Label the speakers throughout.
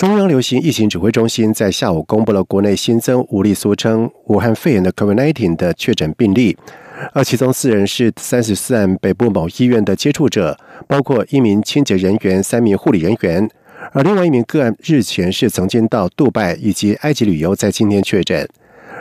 Speaker 1: 中央流行疫情指挥中心在下午公布了国内新增五例俗称武汉肺炎的 COVID-19 的确诊病例，而其中四人是三十四案北部某医院的接触者，包括一名清洁人员、三名护理人员，而另外一名个案日前是曾经到杜拜以及埃及旅游，在今天确诊。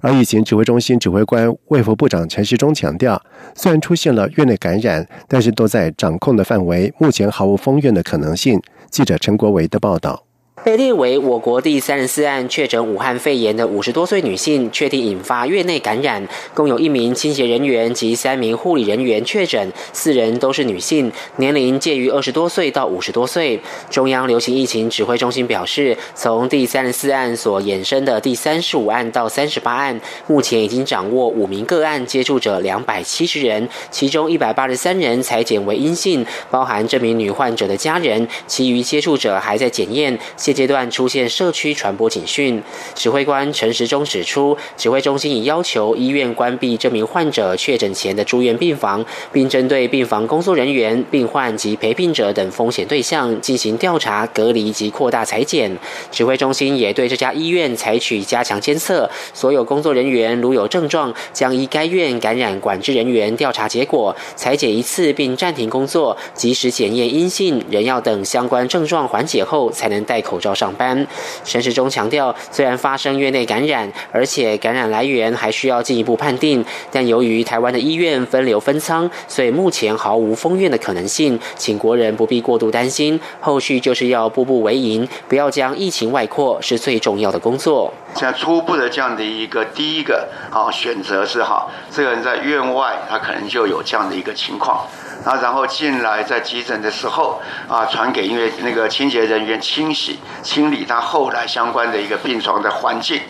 Speaker 1: 而疫情指挥中心指挥官卫福部长陈时中强调，虽然出现了院内感染，但是都在掌控的范围，目前毫无封院的可能性。记者陈国维的报道。
Speaker 2: 被列为我国第三十四案确诊武汉肺炎的五十多岁女性，确定引发院内感染，共有一名清洁人员及三名护理人员确诊，四人都是女性，年龄介于二十多岁到五十多岁。中央流行疫情指挥中心表示，从第三十四案所衍生的第三十五案到三十八案，目前已经掌握五名个案接触者两百七十人，其中一百八十三人裁检为阴性，包含这名女患者的家人，其余接触者还在检验。现阶段出现社区传播警讯，指挥官陈时中指出，指挥中心已要求医院关闭这名患者确诊前的住院病房，并针对病房工作人员、病患及陪病者等风险对象进行调查、隔离及扩大裁剪。指挥中心也对这家医院采取加强监测，所有工作人员如有症状，将依该院感染管制人员调查结果裁剪一次，并暂停工作，及时检验阴性，仍要等相关症状缓解后才能戴口。要上班，陈时中强调，虽然发生院内感染，而且感染来源还需要进一步判定，但由于台湾的医院分流分仓，所以目前毫无封院的可能性，请国人不必过度担心。后续就是要步步为营，不要将疫情外扩，是最重要的工作。
Speaker 3: 现在初步的这样的一个第一个好选择是哈，这个人在院外，他可能就有这样的一个情况。啊，然后进来在急诊的时候啊，传给因为那个清洁人员清洗清理他后来相关的一个病床的环境，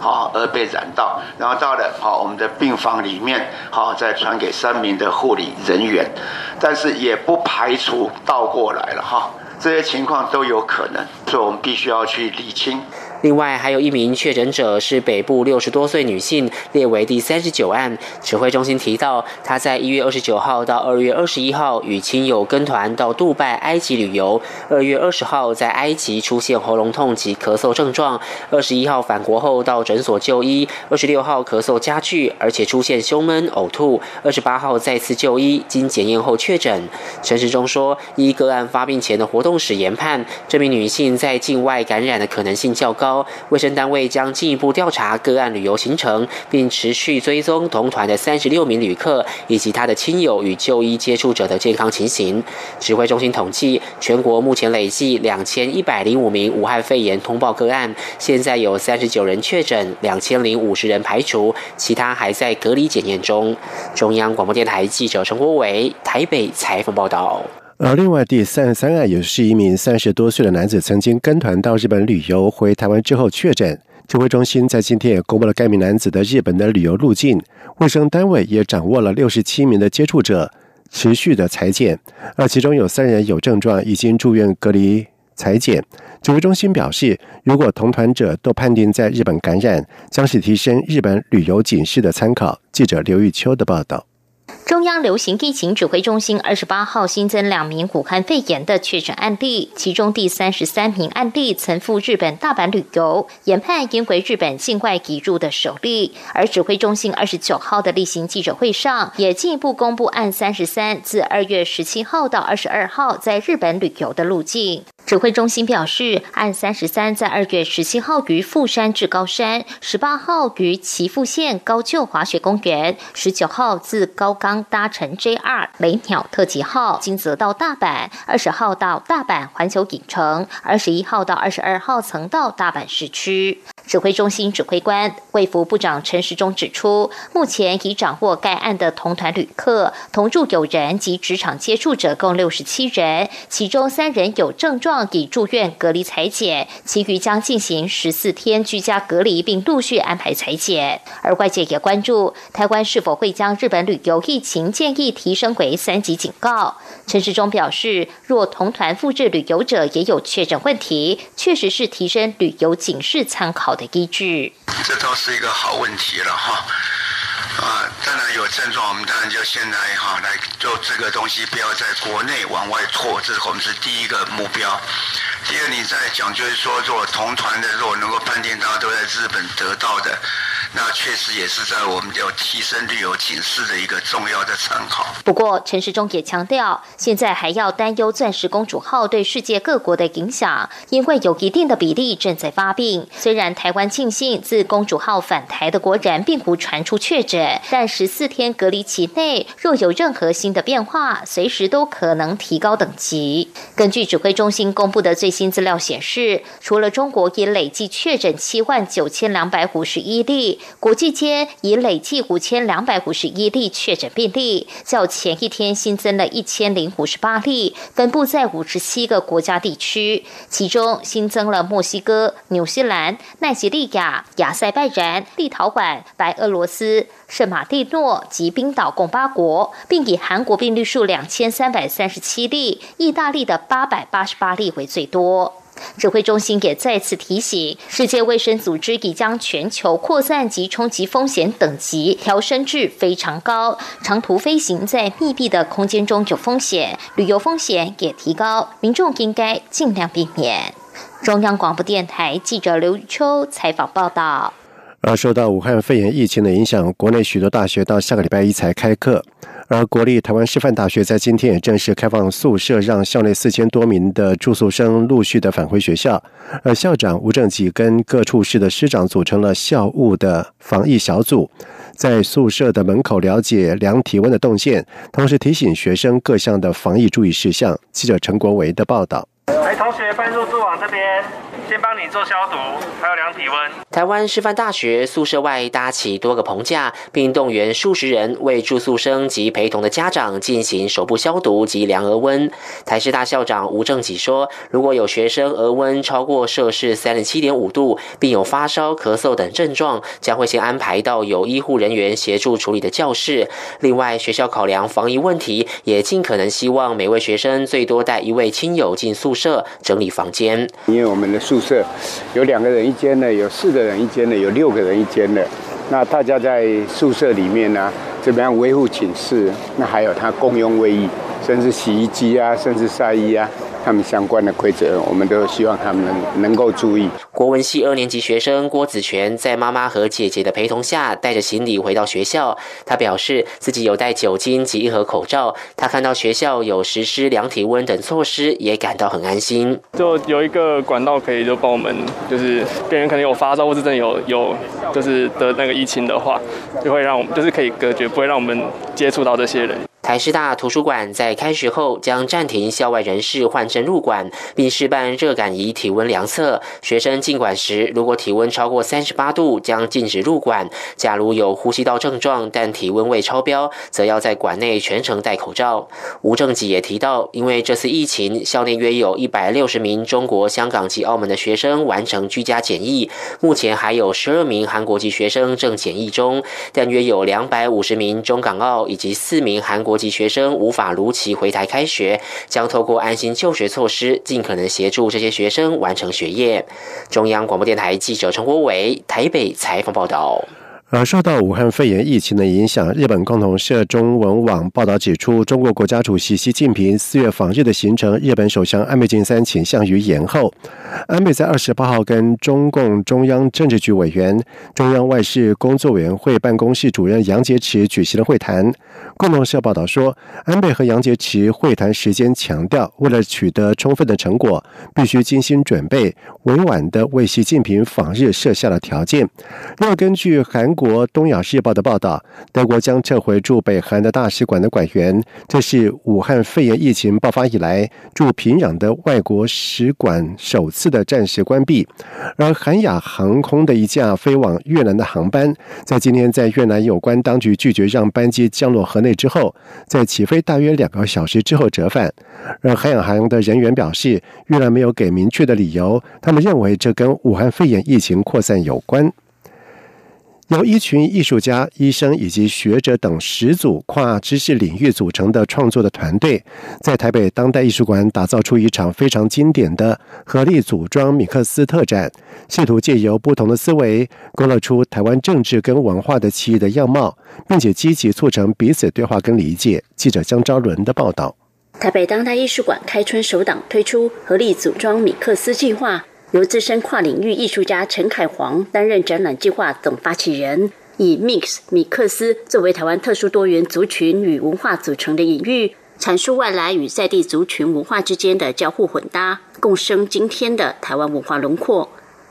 Speaker 3: 好而被染到，然后到了好我们的病房里面，好再传给三名的护理人员，但是也不排除倒过来了哈，这些情况都有可能，所以我们必须要去理清。
Speaker 2: 另外，还有一名确诊者是北部六十多岁女性，列为第三十九案。指挥中心提到，她在一月二十九号到二月二十一号与亲友跟团到杜拜、埃及旅游。二月二十号在埃及出现喉咙痛及咳嗽症状，二十一号返国后到诊所就医，二十六号咳嗽加剧，而且出现胸闷、呕吐。二十八号再次就医，经检验后确诊。陈时中说，依个案发病前的活动史研判，这名女性在境外感染的可能性较高。卫生单位将进一步调查个案旅游行程，并持续追踪同团的三十六名旅客以及他的亲友与就医接触者的健康情形。指挥中心统计，全国目前累计两千一百零五名武汉肺炎通报个案，现在有三十九人确诊，两千零五十人排除，其他还在隔离检验中。中央广播电台记者陈国伟台北采访报道。
Speaker 1: 而另外第三十三案也是一名三十多岁的男子，曾经跟团到日本旅游，回台湾之后确诊。指挥中心在今天也公布了该名男子的日本的旅游路径。卫生单位也掌握了六十七名的接触者，持续的裁剪，而其中有三人有症状，已经住院隔离裁剪。指挥中心表示，如果同团者都判定在日本感染，将是提升日本旅游警示的参考。记者刘玉秋的报道。
Speaker 4: 中央流行疫情指挥中心二十八号新增两名武汉肺炎的确诊案例，其中第三十三名案例曾赴日本大阪旅游，研判因为日本境外移入的首例。而指挥中心二十九号的例行记者会上，也进一步公布案三十三自二月十七号到二十二号在日本旅游的路径。指挥中心表示，按三十三在二月十七号于富山至高山，十八号于岐阜县高旧滑雪公园，十九号自高冈搭乘 JR 雷鸟特急号，金泽到大阪，二十号到大阪环球影城，二十一号到二十二号曾到大阪市区。指挥中心指挥官卫福部长陈时中指出，目前已掌握该案的同团旅客、同住友人及职场接触者共六十七人，其中三人有症状已住院隔离裁剪，其余将进行十四天居家隔离，并陆续安排裁剪。而外界也关注台湾是否会将日本旅游疫情建议提升为三级警告。陈时中表示，若同团复制旅游者也有确诊问题，确实是提升旅游警示参考。的依据，
Speaker 3: 这倒是一个好问题了哈。啊，当然有症状，我们当然就先来哈来做这个东西，不要在国内往外拓，这是我们是第一个目标。第二，你在讲就是说，如果同团的，如果能够判定大家都在日本得到的。那确实也是在我们要提升旅游警示的一个重要的参考。
Speaker 4: 不过，陈时中也强调，现在还要担忧钻石公主号对世界各国的影响，因为有一定的比例正在发病。虽然台湾庆幸自公主号返台的国人并无传出确诊，但十四天隔离期内若有任何新的变化，随时都可能提高等级。根据指挥中心公布的最新资料显示，除了中国已累计确诊七万九千两百五十一例。国际间已累计五千两百五十一例确诊病例，较前一天新增了一千零五十八例，分布在五十七个国家地区，其中新增了墨西哥、纽西兰、奈及利亚、亚塞拜然、立陶宛、白俄罗斯、圣马蒂诺及冰岛共八国，并以韩国病例数两千三百三十七例、意大利的八百八十八例为最多。指挥中心也再次提醒，世界卫生组织已将全球扩散及冲击风险等级调升至非常高。长途飞行在密闭的空间中有风险，旅游风险也提高，民众应该尽量避免。中央广播电台记者刘秋采访报道。
Speaker 1: 而受到武汉肺炎疫情的影响，国内许多大学到下个礼拜一才开课。而国立台湾师范大学在今天也正式开放宿舍，让校内四千多名的住宿生陆续的返回学校。而校长吴正吉跟各处室的师长组成了校务的防疫小组，在宿舍的门口了解量体温的动线，同时提醒学生各项的防疫注意事项。记者陈国维的报道。
Speaker 5: 来，同学搬入这边。先帮你做消毒，还有量体温。
Speaker 2: 台湾师范大学宿舍外搭起多个棚架，并动员数十人为住宿生及陪同的家长进行手部消毒及量额温。台师大校长吴正己说：“如果有学生额温超过摄氏三十七点五度，并有发烧、咳嗽等症状，将会先安排到有医护人员协助处理的教室。另外，学校考量防疫问题，也尽可能希望每位学生最多带一位亲友进宿舍整理房间。
Speaker 6: 因为我们的宿舍有两个人一间的，有四个人一间的，有六个人一间的。那大家在宿舍里面呢，怎么样维护寝室？那还有他共用卫浴，甚至洗衣机啊，甚至晒衣啊。他们相关的规则，我们都希望他们能能够注意。
Speaker 2: 国文系二年级学生郭子全在妈妈和姐姐的陪同下，带着行李回到学校。他表示自己有带酒精及一盒口罩。他看到学校有实施量体温等措施，也感到很安心。
Speaker 7: 就有一个管道可以就帮我们，就是病人可能有发烧或者真的有有就是得那个疫情的话，就会让我们就是可以隔绝，不会让我们接触到这些人。
Speaker 2: 台师大图书馆在开学后将暂停校外人士换证入馆，并试办热感仪体温量测。学生进馆时，如果体温超过三十八度，将禁止入馆。假如有呼吸道症状，但体温未超标，则要在馆内全程戴口罩。吴正吉也提到，因为这次疫情，校内约有一百六十名中国香港及澳门的学生完成居家检疫，目前还有十二名韩国籍学生正检疫中，但约有两百五十名中港澳以及四名韩国。国籍学生无法如期回台开学，将透过安心就学措施，尽可能协助这些学生完成学业。中央广播电台记者陈国伟台北采访报道。
Speaker 1: 而受到武汉肺炎疫情的影响，日本共同社中文网报道指出，中国国家主席习近平四月访日的行程，日本首相安倍晋三倾向于延后。安倍在二十八号跟中共中央政治局委员、中央外事工作委员会办公室主任杨洁篪举行了会谈。共同社报道说，安倍和杨洁篪会谈时间强调，为了取得充分的成果，必须精心准备，委婉的为习近平访日设下了条件。若根据韩国。国《东亚日报》的报道，德国将撤回驻北韩的大使馆的馆员，这是武汉肺炎疫情爆发以来驻平壤的外国使馆首次的暂时关闭。而韩亚航空的一架飞往越南的航班，在今天在越南有关当局拒绝让班机降落河内之后，在起飞大约两个小时之后折返。而韩亚航的人员表示，越南没有给明确的理由，他们认为这跟武汉肺炎疫情扩散有关。由一群艺术家、医生以及学者等十组跨知识领域组成的创作的团队，在台北当代艺术馆打造出一场非常经典的合力组装米克斯特展，试图借由不同的思维，勾勒出台湾政治跟文化的奇异的样貌，并且积极促成彼此对话跟理解。记者江昭伦的报道。
Speaker 8: 台北当代艺术馆开春首档推出合力组装米克斯计划。由资深跨领域艺术家陈凯煌担任展览计划总发起人，以 “mix 米克斯”作为台湾特殊多元族群与文化组成的隐喻，阐述外来与在地族群文化之间的交互混搭，共生今天的台湾文化轮廓。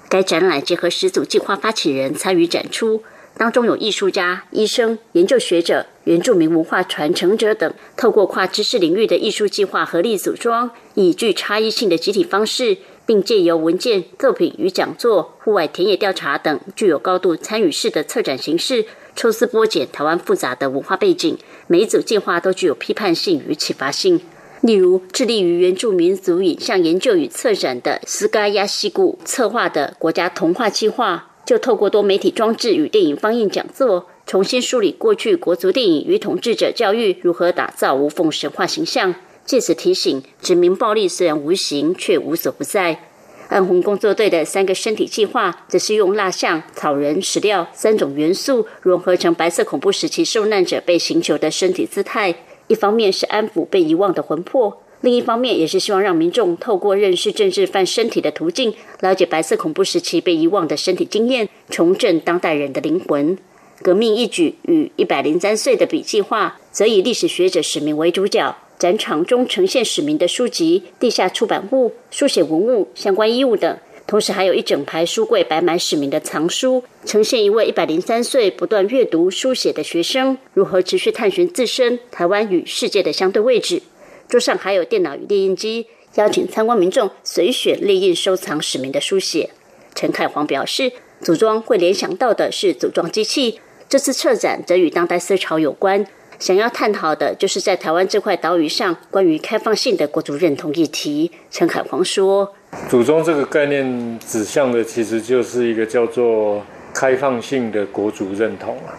Speaker 8: 该展览结合十组计划发起人参与展出，当中有艺术家、医生、研究学者、原住民文化传承者等，透过跨知识领域的艺术计划合力组装，以具差异性的集体方式。并借由文件、作品与讲座、户外田野调查等具有高度参与式的策展形式，抽丝剥茧台湾复杂的文化背景。每一组计划都具有批判性与启发性。例如，致力于原住民族影像研究与策展的斯嘎亚西古策划的国家童话计划，就透过多媒体装置与电影放映讲座，重新梳理过去国族电影与统治者教育如何打造无缝神话形象。借此提醒，殖民暴力虽然无形，却无所不在。暗红工作队的三个身体计划，则是用蜡像、草人、石料三种元素融合成白色恐怖时期受难者被刑求的身体姿态。一方面是安抚被遗忘的魂魄，另一方面也是希望让民众透过认识政治犯身体的途径，了解白色恐怖时期被遗忘的身体经验，重振当代人的灵魂。革命一举与一百零三岁的笔计划，则以历史学者史明为主角。展场中呈现史明的书籍、地下出版物、书写文物、相关衣物等，同时还有一整排书柜摆满史明的藏书，呈现一位一百零三岁不断阅读书写的学生如何持续探寻自身、台湾与世界的相对位置。桌上还有电脑与列印机，邀请参观民众随选列印收藏史明的书写。陈凯煌表示，组装会联想到的是组装机器，这次策展则与当代思潮有关。想要探讨的就是在台湾这块岛屿上关于开放性的国族认同议题。陈海皇说：“
Speaker 9: 祖宗这个概念指向的其实就是一个叫做开放性的国族认同啊。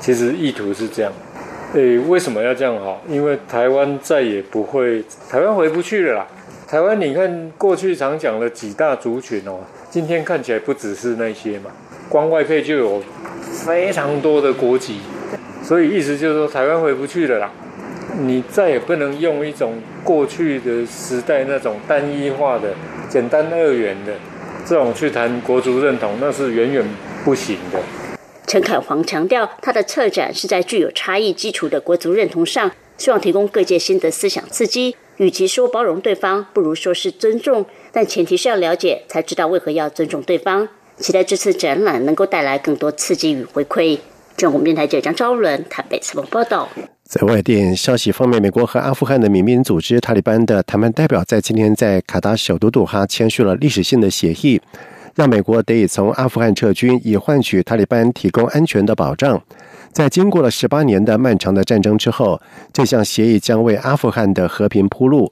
Speaker 9: 其实意图是这样。诶，为什么要这样哈？因为台湾再也不会，台湾回不去了啦。台湾你看过去常讲的几大族群哦，今天看起来不只是那些嘛，光外配就有非常多的国籍。”所以意思就是说，台湾回不去了啦。你再也不能用一种过去的时代那种单一化的、简单二元的这种去谈国族认同，那是远远不行的。
Speaker 8: 陈凯煌强调，他的策展是在具有差异基础的国族认同上，希望提供各界新的思想刺激。与其说包容对方，不如说是尊重，但前提是要了解，才知道为何要尊重对方。期待这次展览能够带来更多刺激与回馈。中国电台记者张昭伦台北采访报道。
Speaker 1: 在外电消息方面，美国和阿富汗的民兵组织塔利班的谈判代表在今天在卡达首都杜哈签署了历史性的协议，让美国得以从阿富汗撤军，以换取塔利班提供安全的保障。在经过了十八年的漫长的战争之后，这项协议将为阿富汗的和平铺路。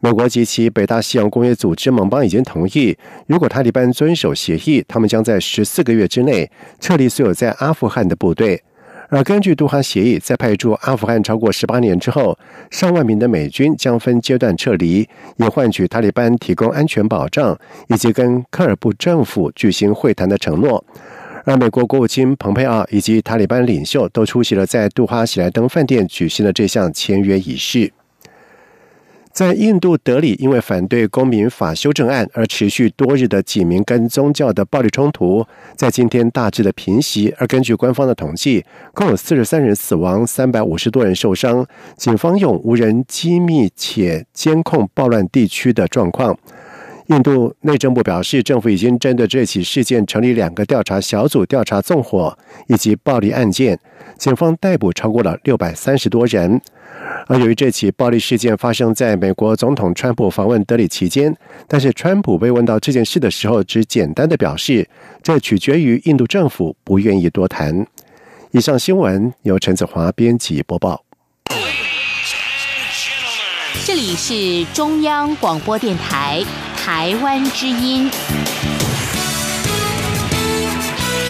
Speaker 1: 美国及其北大西洋工业组织盟邦已经同意，如果塔利班遵守协议，他们将在十四个月之内撤离所有在阿富汗的部队。而根据杜哈协议，在派驻阿富汗超过十八年之后，上万名的美军将分阶段撤离，以换取塔利班提供安全保障以及跟科尔布政府举行会谈的承诺。而美国国务卿蓬佩奥以及塔利班领袖都出席了在杜哈喜来登饭店举行的这项签约仪式。在印度德里，因为反对公民法修正案而持续多日的几名跟宗教的暴力冲突，在今天大致的平息。而根据官方的统计，共有四十三人死亡，三百五十多人受伤。警方用无人机密且监控暴乱地区的状况。印度内政部表示，政府已经针对这起事件成立两个调查小组调查纵火以及暴力案件，警方逮捕超过了六百三十多人。而由于这起暴力事件发生在美国总统川普访问德里期间，但是川普被问到这件事的时候，只简单的表示，这取决于印度政府，不愿意多谈。以上新闻由陈子华编辑播报。
Speaker 10: 这里是中央广播电台。台湾之音。